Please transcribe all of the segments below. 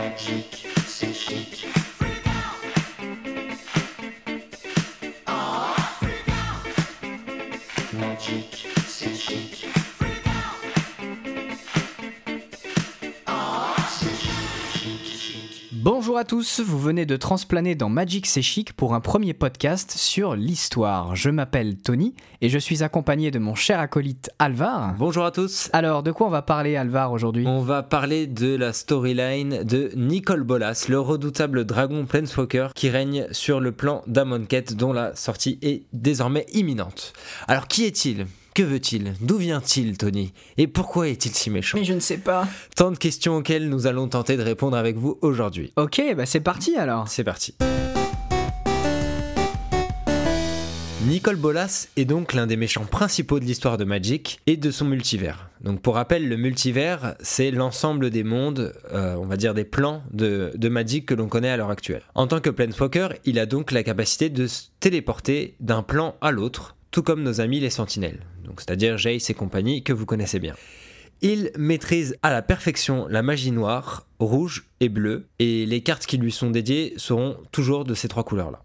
Magic, c'est chic. À tous, vous venez de transplaner dans Magic C'est Chic pour un premier podcast sur l'histoire. Je m'appelle Tony et je suis accompagné de mon cher acolyte Alvar. Bonjour à tous. Alors, de quoi on va parler Alvar aujourd'hui? On va parler de la storyline de Nicole Bolas, le redoutable dragon Planeswalker qui règne sur le plan d'Amonkhet dont la sortie est désormais imminente. Alors qui est-il? Que veut-il? D'où vient-il, Tony? Et pourquoi est-il si méchant? Mais je ne sais pas. Tant de questions auxquelles nous allons tenter de répondre avec vous aujourd'hui. Ok, bah c'est parti alors. C'est parti. Nicole Bolas est donc l'un des méchants principaux de l'histoire de Magic et de son multivers. Donc pour rappel, le multivers, c'est l'ensemble des mondes, euh, on va dire des plans de, de Magic que l'on connaît à l'heure actuelle. En tant que Planeswalker, il a donc la capacité de se téléporter d'un plan à l'autre, tout comme nos amis les Sentinelles, donc c'est-à-dire Jace et compagnie que vous connaissez bien. Il maîtrise à la perfection la magie noire, rouge et bleue, et les cartes qui lui sont dédiées seront toujours de ces trois couleurs-là.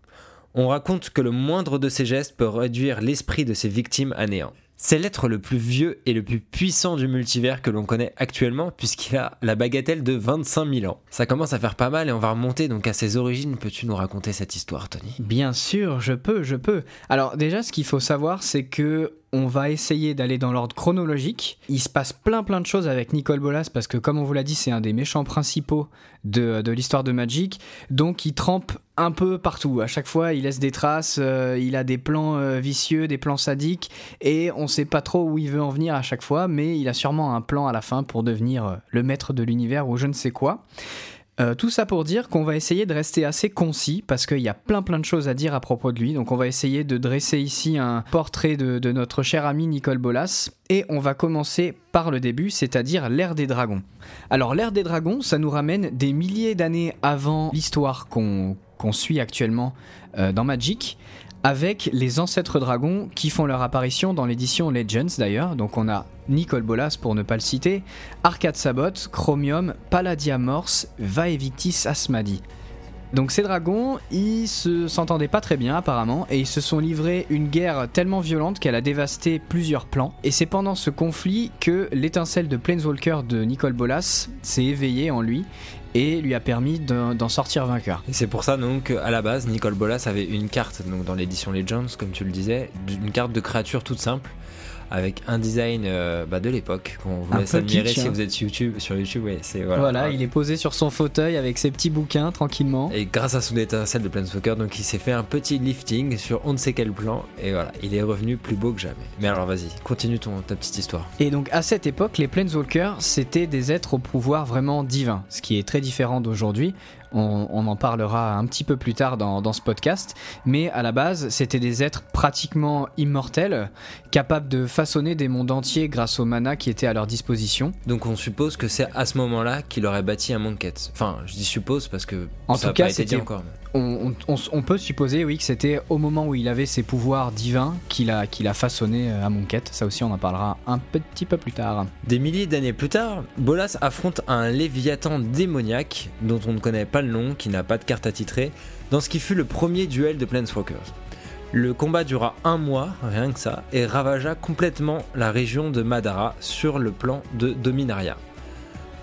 On raconte que le moindre de ses gestes peut réduire l'esprit de ses victimes à néant. C'est l'être le plus vieux et le plus puissant du multivers que l'on connaît actuellement puisqu'il a la bagatelle de 25 000 ans. Ça commence à faire pas mal et on va remonter donc à ses origines. Peux-tu nous raconter cette histoire, Tony? Bien sûr, je peux, je peux. Alors déjà, ce qu'il faut savoir, c'est que on va essayer d'aller dans l'ordre chronologique. Il se passe plein plein de choses avec Nicole Bolas parce que comme on vous l'a dit, c'est un des méchants principaux de, l'histoire de Magic. Donc il trempe un peu partout. À chaque fois, il laisse des traces, euh, il a des plans euh, vicieux, des plans sadiques, et on sait pas trop où il veut en venir à chaque fois, mais il a sûrement un plan à la fin pour devenir euh, le maître de l'univers ou je ne sais quoi. Euh, tout ça pour dire qu'on va essayer de rester assez concis parce qu'il y a plein plein de choses à dire à propos de lui. Donc on va essayer de dresser ici un portrait de, de notre cher ami Nicole Bolas. Et on va commencer par le début, c'est-à-dire l'ère des dragons. Alors l'ère des dragons, ça nous ramène des milliers d'années avant l'histoire qu'on qu'on suit actuellement euh, dans Magic avec les ancêtres dragons qui font leur apparition dans l'édition Legends d'ailleurs. Donc on a Nicole Bolas pour ne pas le citer, Arcade Sabot, Chromium, Palladia Morse, Vaevictis Asmadi. Donc ces dragons, ils se s'entendaient pas très bien apparemment et ils se sont livrés une guerre tellement violente qu'elle a dévasté plusieurs plans. Et c'est pendant ce conflit que l'étincelle de Planeswalker de Nicole Bolas s'est éveillée en lui et lui a permis d'en sortir vainqueur. Et c'est pour ça donc à la base, Nicole Bolas avait une carte donc dans l'édition Legends, comme tu le disais, une carte de créature toute simple avec un design euh, bah, de l'époque qu'on vous Un laisse admirer kitsch, si hein. vous êtes sur YouTube. Sur YouTube, ouais, c'est voilà. Voilà, il est posé sur son fauteuil avec ses petits bouquins tranquillement. Et grâce à son étincelle de Planeswalker, donc il s'est fait un petit lifting sur on ne sait quel plan, et voilà, il est revenu plus beau que jamais. Mais alors vas-y, continue ton, ta petite histoire. Et donc à cette époque, les Planeswalkers, c'était des êtres au pouvoir vraiment divin, ce qui est très différent d'aujourd'hui. On, on en parlera un petit peu plus tard dans, dans ce podcast. Mais à la base, c'était des êtres pratiquement immortels, capables de façonner des mondes entiers grâce au mana qui était à leur disposition. Donc on suppose que c'est à ce moment-là qu'il aurait bâti un Monkhet. Enfin, je dis suppose parce que En ça tout a cas, pas été dit encore. On, peut supposer, oui, que c'était au moment où il avait ses pouvoirs divins qu'il a, a façonné euh, Amonkhet. Ça aussi, on en parlera un petit peu plus tard. Des milliers d'années plus tard, Bolas affronte un léviathan démoniaque dont on ne connaît pas le nom, qui n'a pas de carte attitrée, dans ce qui fut le premier duel de Planeswalkers. Le combat dura un mois, rien que ça, et ravagea complètement la région de Madara sur le plan de Dominaria.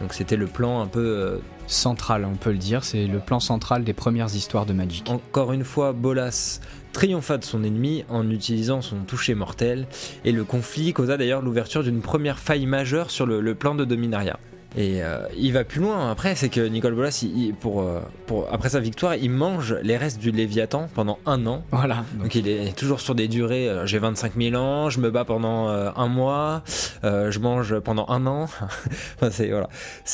Donc c'était le plan un peu euh, Central, on peut le dire, c'est le plan central des premières histoires de Magic. Encore une fois, Bolas triompha de son ennemi en utilisant son toucher mortel, et le conflit causa d'ailleurs l'ouverture d'une première faille majeure sur le, le plan de Dominaria. Et euh, il va plus loin après, c'est que Nicole Bolas, il- il- pour, euh, pour, après sa victoire, il mange les restes du Léviathan pendant un an. Voilà. donc- Donc il est toujours sur des durées, euh, j'ai 25 000 ans, je me bats pendant euh, un mois, je mange pendant un an. enfin, c'est voilà,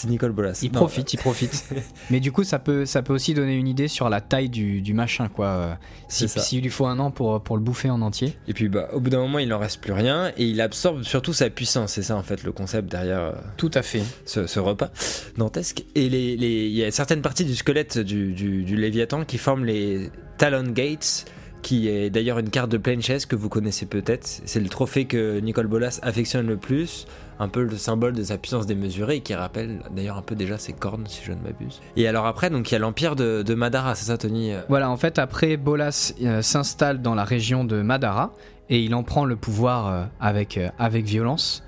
Nicole Bolas. Il Non, profite, il profite. Mais du coup, ça peut, ça peut aussi donner une idée sur la taille du, du machin, quoi. Euh, Si. S'il lui faut un an pour, pour le bouffer en entier. Et puis bah, au bout d'un moment, il n'en reste plus rien et il absorbe surtout sa puissance. C'est ça en fait le concept derrière Tout à fait. ce, ce repas dantesque. Et les, les- il y a certaines parties du squelette du, du, Léviathan qui forment les Talon Gates qui est d'ailleurs une carte de pleine chaise que vous connaissez peut-être. C'est le trophée que Nicole Bolas affectionne le plus, un peu le symbole de sa puissance démesurée qui rappelle d'ailleurs un peu déjà ses cornes, si je ne m'abuse. Et alors après, donc il y a l'empire de, de Madara, c'est ça, Tony? Voilà, en fait, après, Bolas euh, s'installe dans la région de Madara et il en prend le pouvoir euh, avec, euh, avec violence.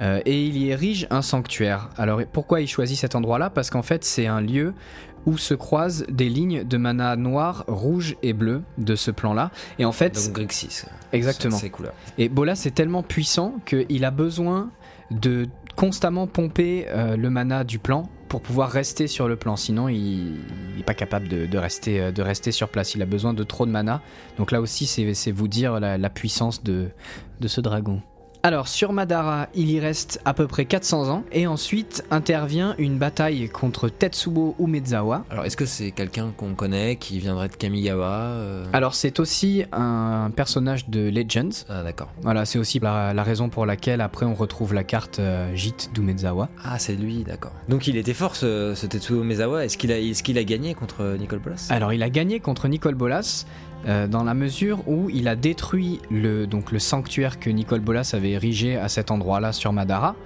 Euh, et il y érige un sanctuaire. Alors pourquoi il choisit cet endroit-là? Parce qu'en fait, c'est un lieu où se croisent des lignes de mana noir, rouge et bleu de ce plan-là. Et en fait, Donc Grixis. exactement. Ces couleurs. Et Bolas est tellement puissant qu'il a besoin de constamment pomper euh, le mana du plan pour pouvoir rester sur le plan. Sinon, il n'est pas capable de, de rester, euh, de rester sur place. Il a besoin de trop de mana. Donc là aussi, c'est vous dire la, puissance de ce dragon. Alors sur Madara, il y reste à peu près 400 ans et ensuite intervient une bataille contre Tetsubo Umezawa. Alors est-ce que c'est quelqu'un qu'on connaît qui viendrait de Kamigawa euh Alors c'est aussi un personnage de Legends. Ah d'accord. Voilà, c'est aussi la, la raison pour laquelle après on retrouve la carte euh, Jit d'Umezawa. Ah c'est lui, d'accord. Donc il était fort ce, ce Tetsuo Mezawa. Est-ce qu'il a, est a gagné contre Nicole Bolas? Alors il a gagné contre Nicole Bolas euh, dans la mesure où il a détruit le, sanctuaire que Nicole Bolas avait érigé à cet endroit-là sur Madara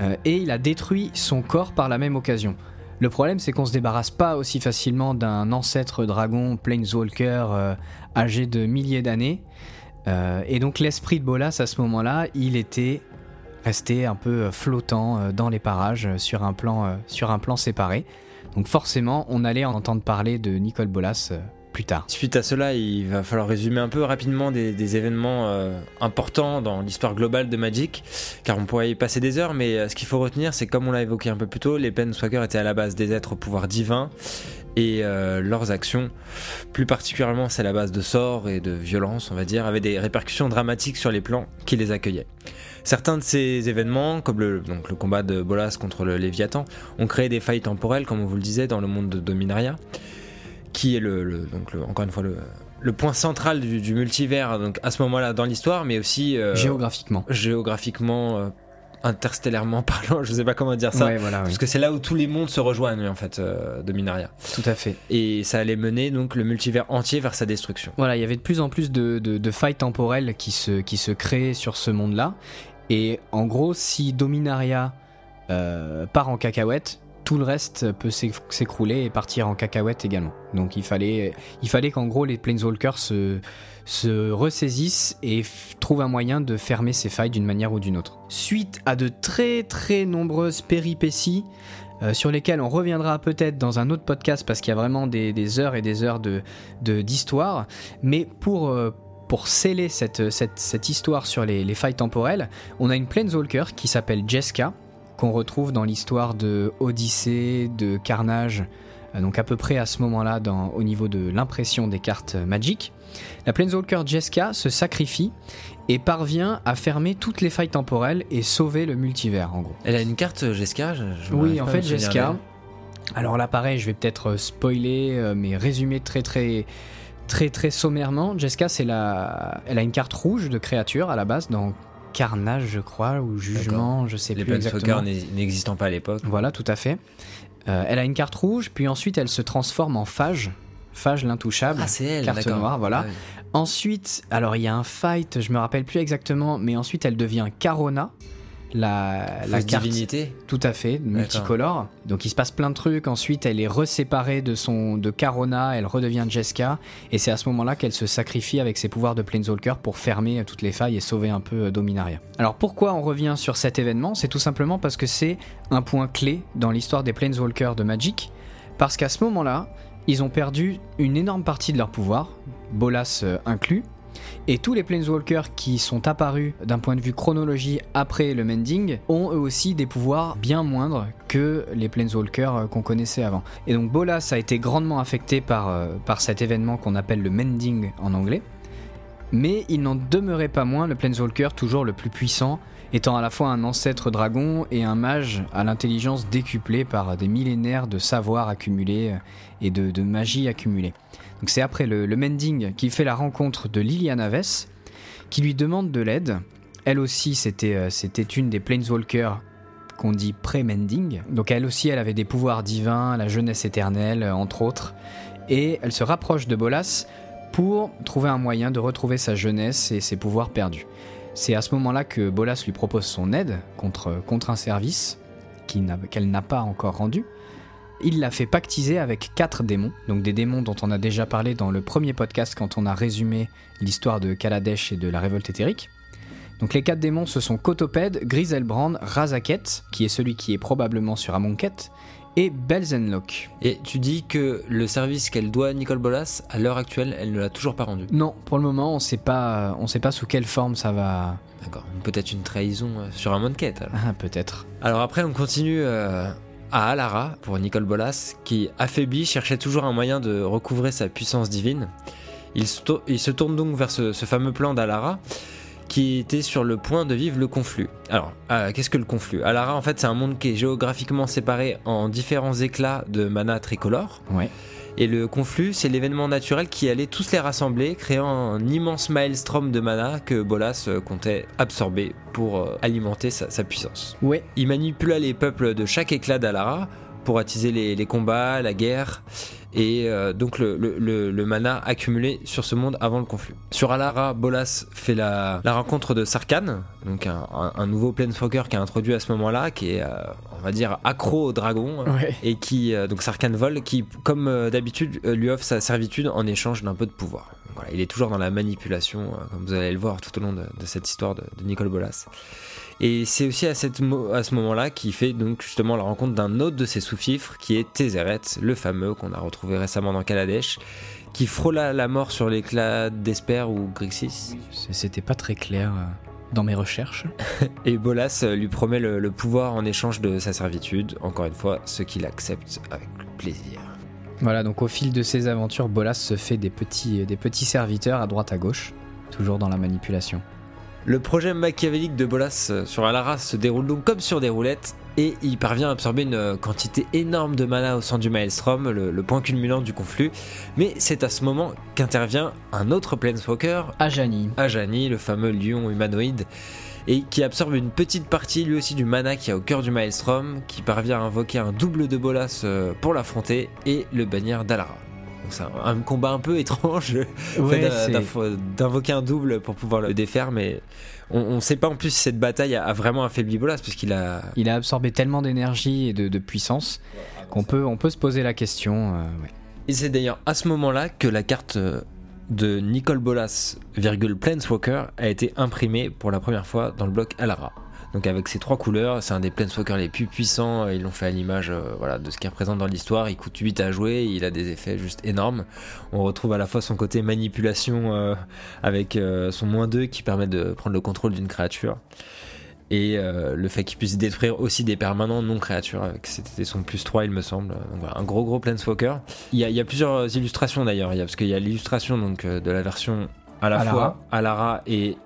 euh, et il a détruit son corps par la même occasion. Le problème c'est qu'on se débarrasse pas aussi facilement d'un ancêtre dragon Planeswalker euh, âgé de milliers d'années et donc l'esprit de Bolas à ce moment-là il était resté un peu flottant dans les parages sur un plan, sur un plan séparé. Donc forcément on allait en entendre parler de Nicole Bolas Suite à cela, il va falloir résumer un peu rapidement des, événements euh, importants dans l'histoire globale de Magic, car on pourrait y passer des heures, mais euh, ce qu'il faut retenir, c'est comme on l'a évoqué un peu plus tôt, les Planeswalkers étaient à la base des êtres au pouvoir divin, et euh, leurs actions, plus particulièrement c'est la base de sorts et de violence, on va dire, avaient des répercussions dramatiques sur les plans qui les accueillaient. Certains de ces événements, comme le, le combat de Bolas contre le Léviathan, ont créé des failles temporelles, comme on vous le disait, dans le monde de Dominaria, qui est le, le- donc le- encore une fois le, le point central du, du multivers donc à ce moment-là dans l'histoire, mais aussi euh, Géographiquement. géographiquement, euh, interstellairement parlant, je sais pas comment dire ça. Ouais, voilà, oui. Parce que c'est là où tous les mondes se rejoignent en fait, euh, Dominaria. tout à fait. Et ça allait mener donc le multivers entier vers sa destruction. Voilà, il y avait de plus en plus de, de- de failles temporelles qui se, qui se créaient sur ce monde-là. Et en gros, si Dominaria euh, part en cacahuète, tout le reste peut s'éc- s'écrouler et partir en cacahuète également. Donc il fallait, qu'en gros les Planeswalkers se, se ressaisissent et trouvent un moyen de fermer ces failles d'une manière ou d'une autre. Suite à de très très nombreuses péripéties, euh, sur lesquelles on reviendra peut-être dans un autre podcast parce qu'il y a vraiment des, heures et des heures de de- d'histoire, mais pour, euh, pour sceller cette, cette, histoire sur les, les failles temporelles, on a une Planeswalker qui s'appelle Jeska, qu'on retrouve dans l'histoire de Odyssée, de Carnage, euh, donc à peu près à ce moment-là au niveau de l'impression des cartes euh, Magic. La Planeswalker Jeska se sacrifie et parvient à fermer toutes les failles temporelles et sauver le multivers en gros. Elle a une carte euh, Jeska je- je Oui, en fait, Jeska. Alors là, pareil, je vais peut-être spoiler, mais résumer très très très très sommairement. Jeska, c'est la, elle a une carte rouge de créature à la base dans Carnage, je crois, ou Jugement, je sais Les plus exactement. n'ex- n'existant pas à l'époque. Voilà, tout à fait. Euh, elle a une carte rouge, puis ensuite elle se transforme en Phage, Phage l'intouchable. Ah, c'est elle, carte noire, voilà. Ah. Ensuite, alors il y a un fight, je me rappelle plus exactement, mais ensuite elle devient Carona, la, la carte divinité. tout à fait, multicolore. Donc il se passe plein de trucs. Ensuite, elle est reséparée de son de Carona, elle redevient Jeska, et c'est à ce moment-là qu'elle se sacrifie avec ses pouvoirs de Planeswalker pour fermer toutes les failles et sauver un peu euh, Dominaria. Alors pourquoi on revient sur cet événement? C'est tout simplement parce que c'est un point clé dans l'histoire des Planeswalkers de Magic, parce qu'à ce moment-là, ils ont perdu une énorme partie de leur pouvoir, Bolas euh, inclus. Et tous les Planeswalkers qui sont apparus d'un point de vue chronologie après le Mending ont eux aussi des pouvoirs bien moindres que les Planeswalkers euh, qu'on connaissait avant. Et donc Bolas a été grandement affecté par, euh, par cet événement qu'on appelle le Mending en anglais. Mais il n'en demeurait pas moins le Planeswalker toujours le plus puissant, étant à la fois un ancêtre dragon et un mage à l'intelligence décuplée par des millénaires de savoir accumulés euh, et de, magie accumulée. Donc c'est après le, Mending qu'il fait la rencontre de Liliana Vess, qui lui demande de l'aide. Elle aussi, c'était euh, c'était une des Planeswalkers qu'on dit pré-Mending. Donc elle aussi, elle avait des pouvoirs divins, la jeunesse éternelle, euh, entre autres. Et elle se rapproche de Bolas pour trouver un moyen de retrouver sa jeunesse et ses pouvoirs perdus. C'est à ce moment-là que Bolas lui propose son aide contre, un service qu'elle n'a pas encore rendu. Il l'a fait pactiser avec quatre démons, donc des démons dont on a déjà parlé dans le premier podcast quand on a résumé l'histoire de Kaladesh et de la révolte éthérique. Donc les quatre démons, ce sont Cotoped, Griselbrand, Razaket, qui est celui qui est probablement sur Amonkhet, et Belzenlock. Et tu dis que le service qu'elle doit à Nicole Bolas, à l'heure actuelle, elle ne l'a toujours pas rendu. Non, pour le moment, on on sait pas sous quelle forme ça va. D'accord. Peut-être une trahison euh, sur un quête. alors. Ah, peut-être. Alors après, on continue euh, à Alara pour Nicole Bolas, qui, affaibli, cherchait toujours un moyen de recouvrer sa puissance divine. Il se, tour- il se tourne donc vers ce, ce fameux plan d'Alara, qui était sur le point de vivre le conflit. Alors, euh, qu'est-ce que le conflit? Alara, en fait, c'est un monde qui est géographiquement séparé en différents éclats de mana tricolore. Ouais. Et le conflit, c'est l'événement naturel qui allait tous les rassembler, créant un immense maelstrom de mana que Bolas euh, comptait absorber pour euh, alimenter sa- sa puissance. Ouais. Il manipula les peuples de chaque éclat d'Alara pour attiser les, les combats, la guerre et euh, donc le, le- le- le mana accumulé sur ce monde avant le conflit. Sur Alara, Bolas fait la, la rencontre de Sarkhan, donc un, un- un nouveau planeswalker qui est introduit à ce moment-là, qui est, euh, on va dire, accro au dragon. Ouais. Et qui, euh, donc Sarkhan Vol, qui, comme d'habitude, lui offre sa servitude en échange d'un peu de pouvoir. Donc Voilà, il est toujours dans la manipulation, comme vous allez le voir tout au long de, de cette histoire de, de Nicole Bolas. Et c'est aussi à, cette mo- à ce moment-là qu'il fait donc justement la rencontre d'un autre de ses sous-fifres, qui est Tézéret, le fameux qu'on a retrouvé récemment dans Kaladesh, qui frôla la mort sur l'éclat d'Esper ou Grixis. C'était pas très clair euh, dans mes recherches. Et Bolas euh, lui promet le, le pouvoir en échange de sa servitude, encore une fois, ce qu'il accepte avec plaisir. Voilà, donc au fil de ses aventures, Bolas se fait des petits, des petits serviteurs à droite à gauche, toujours dans la manipulation. Le projet machiavélique de Bolas euh, sur Alara se déroule donc comme sur des roulettes et il parvient à absorber une euh, quantité énorme de mana au sein du Maelstrom, le, le point culminant du conflit. Mais c'est à ce moment qu'intervient un autre Planeswalker, Ajani. Ajani, le fameux lion humanoïde, et qui absorbe une petite partie lui aussi du mana qui a au cœur du Maelstrom, qui parvient à invoquer un double de Bolas euh, pour l'affronter et le bannir d'Alara. Donc c'est un, un combat un peu étrange Ouais, d'invoquer un double pour pouvoir le défaire, mais on, on sait pas en plus si cette bataille a, a vraiment affaibli Bolas, puisqu'il a. Il a absorbé tellement d'énergie et de, de puissance qu'on peut, on peut se poser la question. euh, ouais. Et c'est d'ailleurs à ce moment-là que la carte euh, de Nicole Bolas, virgule Planeswalker, a été imprimée pour la première fois dans le bloc Alara. Donc avec ces trois couleurs, c'est un des Planeswalkers les plus puissants, ils l'ont fait à l'image euh, voilà, de ce qu'il représente dans l'histoire, il coûte 8 à jouer, il a des effets juste énormes. On retrouve à la fois son côté manipulation euh, avec euh, son moins 2 qui permet de prendre le contrôle d'une créature. Et le fait qu'il puisse détruire aussi des permanents non créatures, avec- c'était son plus 3 il me semble. Donc voilà, un gros gros Planeswalker. Il y a, il y a plusieurs illustrations d'ailleurs, parce qu'il y a l'illustration donc de la version à la Alara. fois Alara et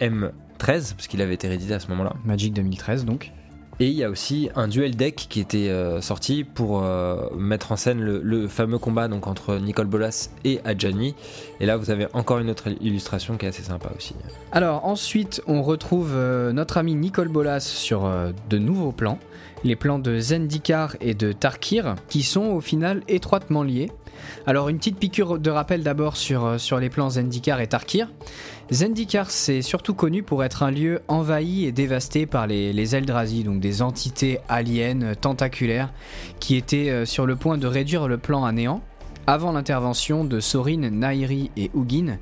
M13, parce qu'il avait été réédité à ce moment-là. Magic 2013 donc. Et il y a aussi un duel deck qui était euh, sorti pour euh, mettre en scène le, le fameux combat donc entre Nicole Bolas et Adjani. Et là, vous avez encore une autre illustration qui est assez sympa aussi. Alors ensuite, on retrouve euh, notre ami Nicole Bolas sur de nouveaux plans, les plans de Zendikar et de Tarkir, qui sont au final étroitement liés. Alors une petite piqûre de rappel d'abord sur, euh, sur les plans Zendikar et Tarkir. Zendikar, c'est surtout connu pour être un lieu envahi et dévasté par les, les Eldrazi, donc des entités aliens tentaculaires qui étaient euh, sur le point de réduire le plan à néant avant l'intervention de Sorin, Nairi et Hugin,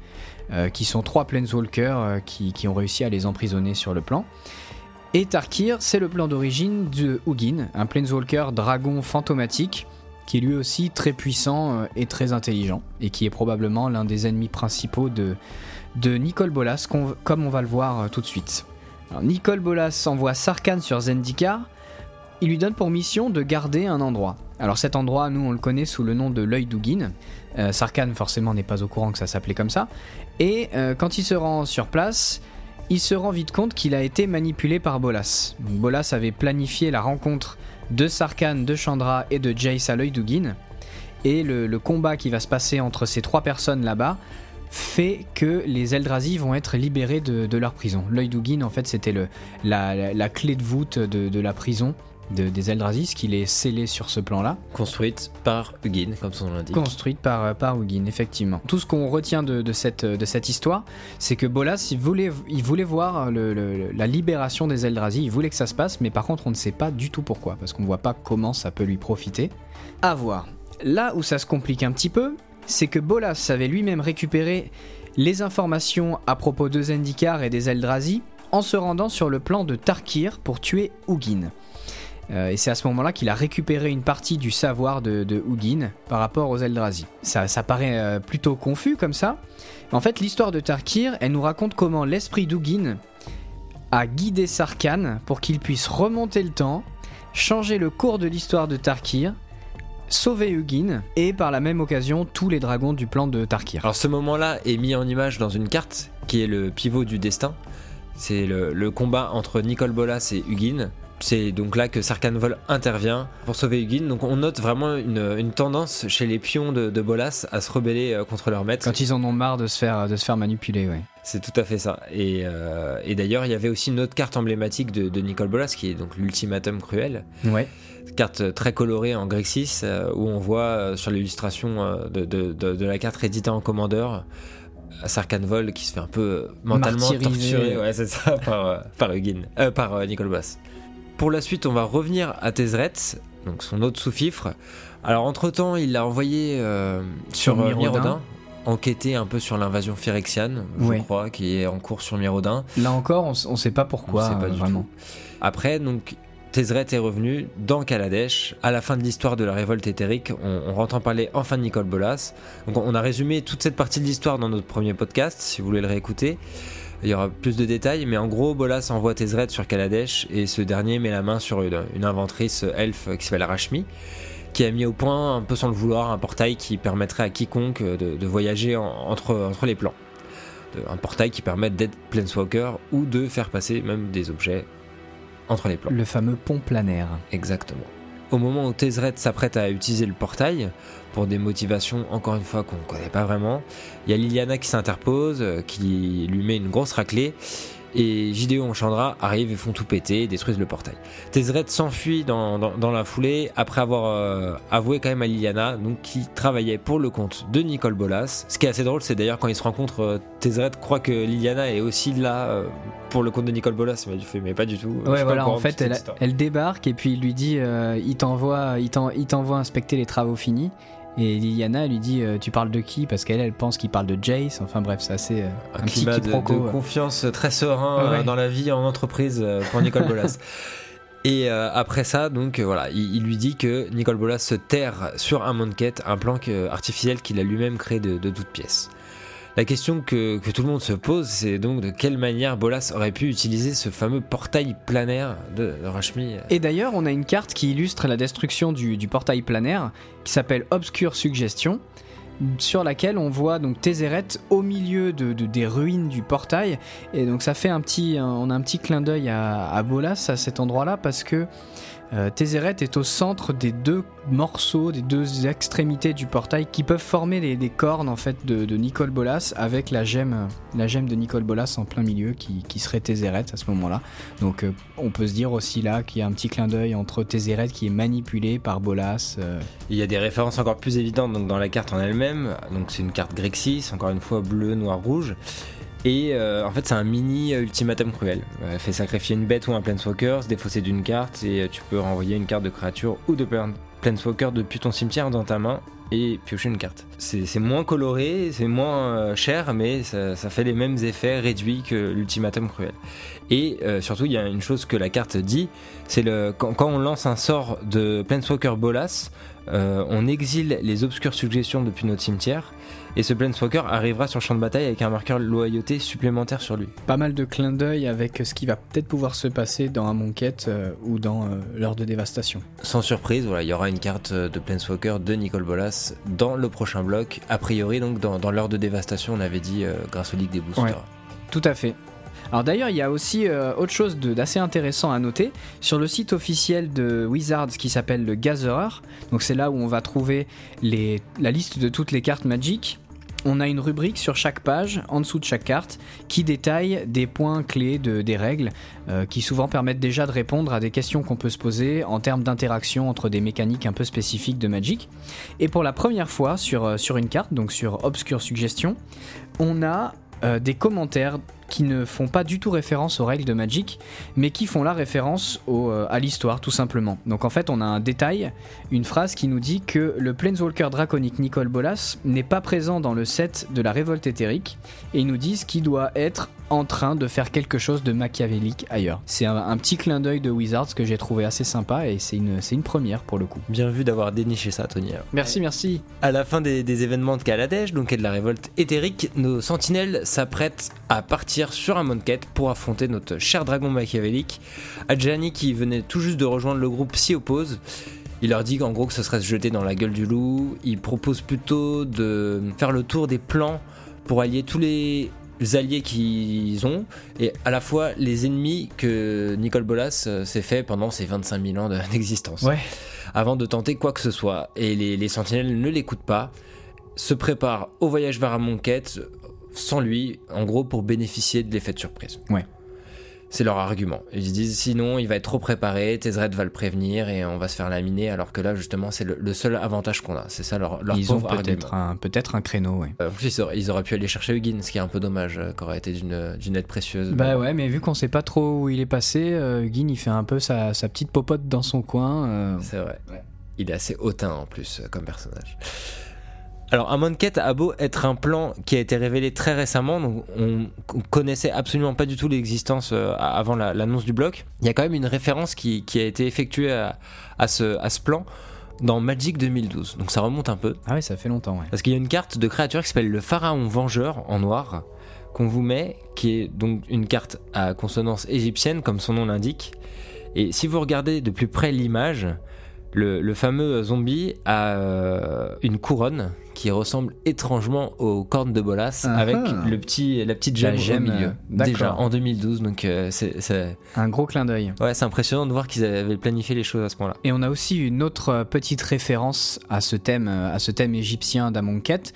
euh, qui sont trois Planeswalkers euh, qui, qui ont réussi à les emprisonner sur le plan. Et Tarkir, c'est le plan d'origine de Hugin, un Planeswalker dragon fantomatique, qui est lui aussi très puissant euh, et très intelligent, et qui est probablement l'un des ennemis principaux de, Nicole Bolas, comme on va le voir euh, tout de suite. Nicole Bolas envoie Sarkhan sur Zendikar, il lui donne pour mission de garder un endroit. Alors cet endroit, nous on le connaît sous le nom de l'œil d'Hugin. Euh, Sarkhan forcément n'est pas au courant que ça s'appelait comme ça. Et euh, quand il se rend sur place, il se rend vite compte qu'il a été manipulé par Bolas. Bolas avait planifié la rencontre de Sarkhan, de Chandra et de Jace à l'œil. Et le, combat qui va se passer entre ces trois personnes là-bas fait que les Eldrazi vont être libérés de, leur prison. L'œil en fait, c'était la, clé de voûte de la prison de- des Eldrazi, ce qu'il est scellé sur ce plan-là. Construite par Hugin, comme son nom l'indique. Construite par, euh, par Hugin, effectivement. Tout ce qu'on retient de, de cette, de cette histoire, c'est que Bolas, il voulait, il voulait voir le- le- la libération des Eldrazi, il voulait que ça se passe, mais par contre, on ne sait pas du tout pourquoi, parce qu'on voit pas comment ça peut lui profiter. À voir. Là où ça se complique un petit peu, c'est que Bolas avait lui-même récupéré les informations à propos de Zendikar et des Eldrazi en se rendant sur le plan de Tarkir pour tuer Hugin. Euh, et c'est à ce moment-là qu'il a récupéré une partie du savoir de, de Hugin par rapport aux Eldrazi. Ça, ça paraît euh, plutôt confus comme ça. En fait, l'histoire de Tarkir, elle nous raconte comment l'esprit d'Hugin a guidé Sarkhan pour qu'il puisse remonter le temps, changer le cours de l'histoire de Tarkir, sauver Hugin et par la même occasion tous les dragons du plan de Tarkir. Alors ce moment-là est mis en image dans une carte qui est le pivot du destin. C'est le, le combat entre Nicole Bolas et Hugin. C'est donc là que Sarkhan Vol intervient pour sauver Hugin. Donc on note vraiment une, une tendance chez les pions de, de Bolas à se rebeller euh, contre leur maître. Quand ils en ont marre de se faire, de se faire manipuler, ouais. C'est tout à fait ça. Et, euh, et d'ailleurs, il y avait aussi une autre carte emblématique de, de Nicole Bolas qui est donc l'ultimatum cruel. Ouais. Carte très colorée en Grexis euh, où on voit euh, sur l'illustration de, la carte éditée en commandeur Sarkhan Vol qui se fait un peu mentalement Martyrisé. torturer, ouais, c'est ça, par, par Hugin, par Nicole Bolas. Pour la suite, on va revenir à Tézret, donc son autre sous-fifre. Alors, entre-temps, il l'a envoyé euh, sur Sur euh, Mirodin. Mirodin, enquêter un peu sur l'invasion phyrexiane, je Ouais. crois, qui est en cours sur Mirodin. Là encore, on, on sait pas pourquoi, On sait pas euh, du vraiment. tout. Après, donc, Tézret est revenu dans Kaladesh. À la fin de l'histoire de la révolte éthérique, on, on entend parler enfin de Nicole Bolas. Donc, on a résumé toute cette partie de l'histoire dans notre premier podcast, si vous voulez le réécouter. Il y aura plus de détails, mais en gros, Bolas envoie Tézret sur Kaladesh et ce dernier met la main sur une, une inventrice elfe qui s'appelle Rashmi, qui a mis au point, un peu sans le vouloir, un portail qui permettrait à quiconque de, de voyager en- entre, entre les plans. De- un portail qui permet d'être Planeswalker ou de faire passer même des objets entre les plans. Le fameux pont planaire. Exactement. Au moment où Tézret s'apprête à utiliser le portail, pour des motivations encore une fois qu'on ne connaît pas vraiment, il y a Liliana qui s'interpose, euh, qui lui met une grosse raclée, et Gideon Chandra arrivent et font tout péter, et détruisent le portail. Tézret s'enfuit dans, dans- dans la foulée après avoir euh, avoué quand même à Liliana, donc qui travaillait pour le compte de Nicole Bolas. Ce qui est assez drôle, c'est d'ailleurs quand ils se rencontrent, euh, croit que Liliana est aussi là euh, pour le compte de Nicole Bolas, mais fait mais pas du tout. Ouais, voilà, en fait, elle, elle débarque et puis il lui dit euh, il t'envoie il t'en- il t'envoie inspecter les travaux finis. Et Liliana lui dit euh, Tu parles de qui? Parce qu'elle, elle pense qu'il parle de Jace. Enfin bref, c'est assez. euh, un, un petit climat de, quiproquo, de ouais. confiance très serein euh, Ouais. dans la vie en entreprise euh, pour Nicole Bolas. Et euh, après ça, donc euh, voilà, il, il lui dit que Nicole Bolas se terre sur un Monket, un plan que- artificiel qu'il a lui-même créé de, de toutes pièces. La question que, tout le monde se pose, c'est donc de quelle manière Bolas aurait pu utiliser ce fameux portail planaire de, de Rashmi. Et d'ailleurs, on a une carte qui illustre la destruction du, portail planaire qui s'appelle Obscure Suggestion, sur laquelle on voit donc Tézéret au milieu de, de- des ruines du portail. Et donc ça fait un petit, on a un petit clin d'œil à, à Bolas à cet endroit-là parce que euh, est au centre des deux morceaux, des deux extrémités du portail qui peuvent former des cornes en fait de, Nicole Bolas avec la gemme, de Nicole Bolas en plein milieu qui, serait Tézéret à ce moment-là. Donc euh, on peut se dire aussi là qu'il y a un petit clin d'œil entre Tézéret qui est manipulé par Bolas. euh, Il y a des références encore plus évidentes dans la carte en elle-même. Donc c'est une carte Grexis, encore une fois bleu, noir, rouge. Et euh, en fait c'est un mini euh, ultimatum cruel. Euh, fait sacrifier une bête ou un planeswalker, se défausser d'une carte et euh, tu peux renvoyer une carte de créature ou de plan- planeswalker depuis ton cimetière dans ta main et piocher une carte. C'est moins coloré, c'est moins cher, mais ça, fait les mêmes effets réduits que l'ultimatum cruel. Et surtout, il y a une chose que la carte dit, c'est quand, quand on lance un sort de Planeswalker Bolas, on exile les obscures suggestions depuis notre cimetière, et ce Planeswalker arrivera sur le champ de bataille avec un marqueur loyauté supplémentaire sur lui. pas mal de clins d'œil avec ce qui va peut-être pouvoir se passer dans un euh, ou dans euh, l'heure de dévastation. Sans surprise, voilà, il y aura une carte de Planeswalker de Nicole Bolas dans le prochain bloc. A priori, donc dans, dans l'heure de dévastation, on avait dit euh, grâce au Ligue des Boosters. Ouais. Tout à fait. Alors d'ailleurs, il y a aussi euh, autre chose d'assez intéressant à noter sur le site officiel de Wizards qui s'appelle le Gatherer. Donc c'est là où on va trouver la liste de toutes les cartes Magic. on a une rubrique sur chaque page, en dessous de chaque carte, qui détaille des points clés de, des règles, euh, qui souvent permettent déjà de répondre à des questions qu'on peut se poser en termes d'interaction entre des mécaniques un peu spécifiques de Magic. Et pour la première fois sur, euh, sur une carte, donc sur Obscure Suggestion, on a des commentaires qui ne font pas du tout référence aux règles de Magic, mais qui font la référence au, euh, à l'histoire tout simplement. Donc en fait on a un détail, une phrase qui nous dit que le Planeswalker draconique Nicole Bolas n'est pas présent dans le set de la révolte éthérique, et ils nous disent qu'il doit être en train de faire quelque chose de machiavélique ailleurs. C'est un, un petit clin d'œil de Wizards que j'ai trouvé assez sympa et c'est une, une première pour le coup. Bien vu d'avoir déniché ça, Tony. Merci, merci. À la fin des, des événements de Kaladesh, donc et de la révolte éthérique, nos sentinelles s'apprêtent à partir sur un monquette pour affronter notre cher dragon machiavélique. Adjani, qui venait tout juste de rejoindre le groupe, s'y oppose. Il leur dit qu'en gros que ce serait se jeter dans la gueule du loup. Il propose plutôt de faire le tour des plans pour allier tous les alliés qu'ils ont et à la fois les ennemis que Nicole Bolas euh, s'est fait pendant ses 25 000 ans de- d'existence Ouais. avant de tenter quoi que ce soit. Et les, les sentinelles ne l'écoutent pas, se préparent au voyage vers Amonkhet sans lui, en gros pour bénéficier de l'effet de surprise. Ouais. C'est leur argument. Ils se disent sinon il va être trop préparé, Tezzeret va le prévenir et on va se faire laminer, alors que là justement c'est le, le seul avantage qu'on a. C'est ça leur, leur Ils ont peut-être un, créneau, ouais. Euh, En plus, ils auraient, ils auraient pu aller chercher Huggins, ce qui est un peu dommage, euh, qui aurait été d'une d'une aide précieuse. Bah ouais, mais vu qu'on sait pas trop où il est passé, euh, il fait un peu sa, sa petite popote dans son coin. euh, C'est vrai. Ouais. Il est assez hautain en plus euh, comme personnage. Alors, Amonkhet a beau être un plan qui a été révélé très récemment, donc on on connaissait absolument pas du tout l'existence euh, avant la- l'annonce du bloc. Il y a quand même une référence qui, qui a été effectuée à, à ce, à ce plan dans Magic 2012. Donc ça remonte un peu. Ah ouais, ça fait longtemps, ouais. Parce qu'il y a une carte de créature qui s'appelle le Pharaon Vengeur en noir qu'on vous met, qui est donc une carte à consonance égyptienne, comme son nom l'indique. Et si vous regardez de plus près l'image, le, le fameux zombie a euh, une couronne qui ressemble étrangement aux cornes de Bolas, Ah avec ah. le petit, la petite La gemme, au milieu. euh. Déjà en 2012, donc euh, c'est Un gros clin d'œil. ouais, c'est impressionnant de voir qu'ils avaient planifié les choses à ce point-là. Et on a aussi une autre petite référence à ce thème, à ce thème égyptien d'Amonkhet.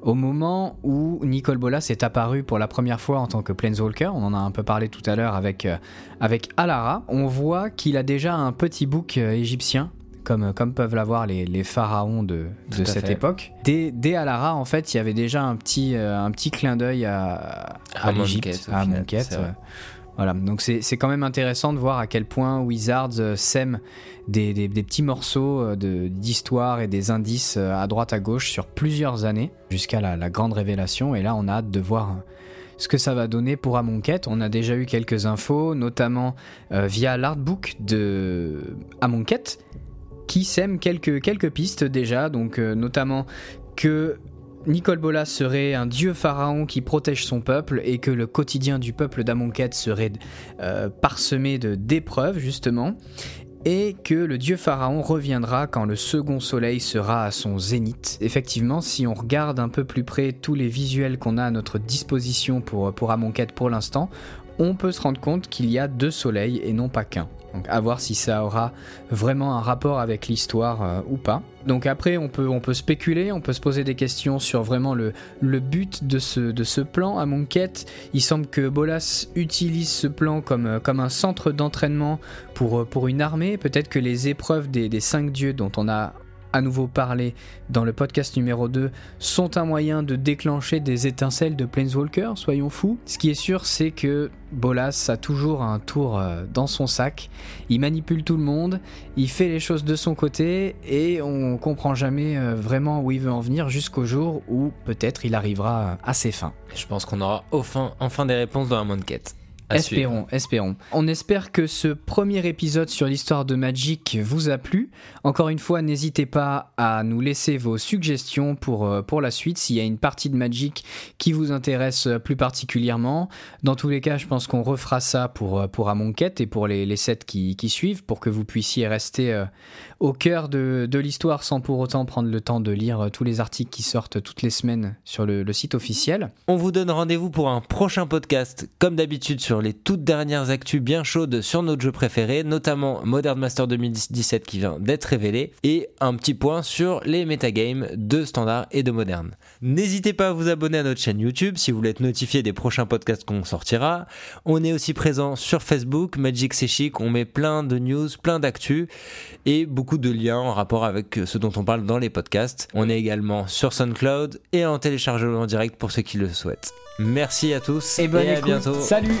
Au moment où Nicole Bolas est apparu pour la première fois en tant que Planeswalker, on en a un peu parlé tout à l'heure avec, euh, avec Alara, on voit qu'il a déjà un petit bouc euh, égyptien, comme, comme peuvent l'avoir les, les pharaons de, de cette fait. époque. Dès, dès Alara, en fait, il y avait déjà un petit, euh, un petit clin d'œil à, à, À l'Égypte, à vrai. euh, Voilà, donc c'est quand même intéressant de voir à quel point Wizards euh, sème des, des- des petits morceaux euh, de- d'histoire et des indices euh, à droite à gauche sur plusieurs années jusqu'à la, la grande révélation. Et là, on a hâte de voir euh, ce que ça va donner pour Amonkhet. On a déjà eu quelques infos, notamment euh, via l'artbook de Amonkhet, qui sème quelques, pistes déjà, donc euh, notamment que Nicole Bolas serait un dieu pharaon qui protège son peuple et que le quotidien du peuple d'Amonkhet serait euh, parsemé de d'épreuves justement et que le dieu pharaon reviendra quand le second soleil sera à son zénith. Effectivement, si on regarde un peu plus près tous les visuels qu'on a à notre disposition pour, pour Amonkhet pour l'instant, on peut se rendre compte qu'il y a deux soleils et non pas qu'un. Donc à voir si ça aura vraiment un rapport avec l'histoire euh, ou pas. Donc après on peut, on spéculer, on peut se poser des questions sur vraiment le, but de ce, plan à Monkhet. Il semble que Bolas utilise ce plan comme, euh, un centre d'entraînement pour, euh, pour une armée. Peut-être que les épreuves des, des cinq dieux dont on a à nouveau parlé dans le podcast numéro 2 sont un moyen de déclencher des étincelles de Planeswalker, soyons fous. Ce qui est sûr, c'est que Bolas a toujours un tour euh, dans son sac. Il manipule tout le monde, il fait les choses de son côté et on comprend jamais euh, vraiment où il veut en venir jusqu'au jour où peut-être il arrivera à ses fins. Je pense qu'on aura enfin, des réponses dans la Monkette. Espérons, espérons. On espère que ce premier épisode sur l'histoire de Magic vous a plu. Encore une fois, n'hésitez pas à nous laisser vos suggestions pour, euh, la suite s'il y a une partie de Magic qui vous intéresse euh, plus particulièrement. Dans tous les cas, je pense qu'on refera ça pour, euh, pour et pour les, les sets qui, suivent pour que vous puissiez rester au cœur de, l'histoire sans pour autant prendre le temps de lire euh, tous les articles qui sortent toutes les semaines sur le, le site officiel. On vous donne rendez-vous pour un prochain podcast, comme d'habitude sur les toutes dernières actus bien chaudes sur notre jeu préféré, notamment Modern Master 2017 qui vient d'être révélé, et un petit point sur les metagames de standard et de moderne. N'hésitez pas à vous abonner à notre chaîne YouTube si vous voulez être notifié des prochains podcasts qu'on sortira. On est aussi présent sur Facebook, Magic C'est Chic, on met plein de news, plein d'actu et beaucoup de liens en rapport avec ce dont on parle dans les podcasts. On est également sur SoundCloud et en téléchargement direct pour ceux qui le souhaitent. Merci à tous Et bonne à écoute. bientôt. Salut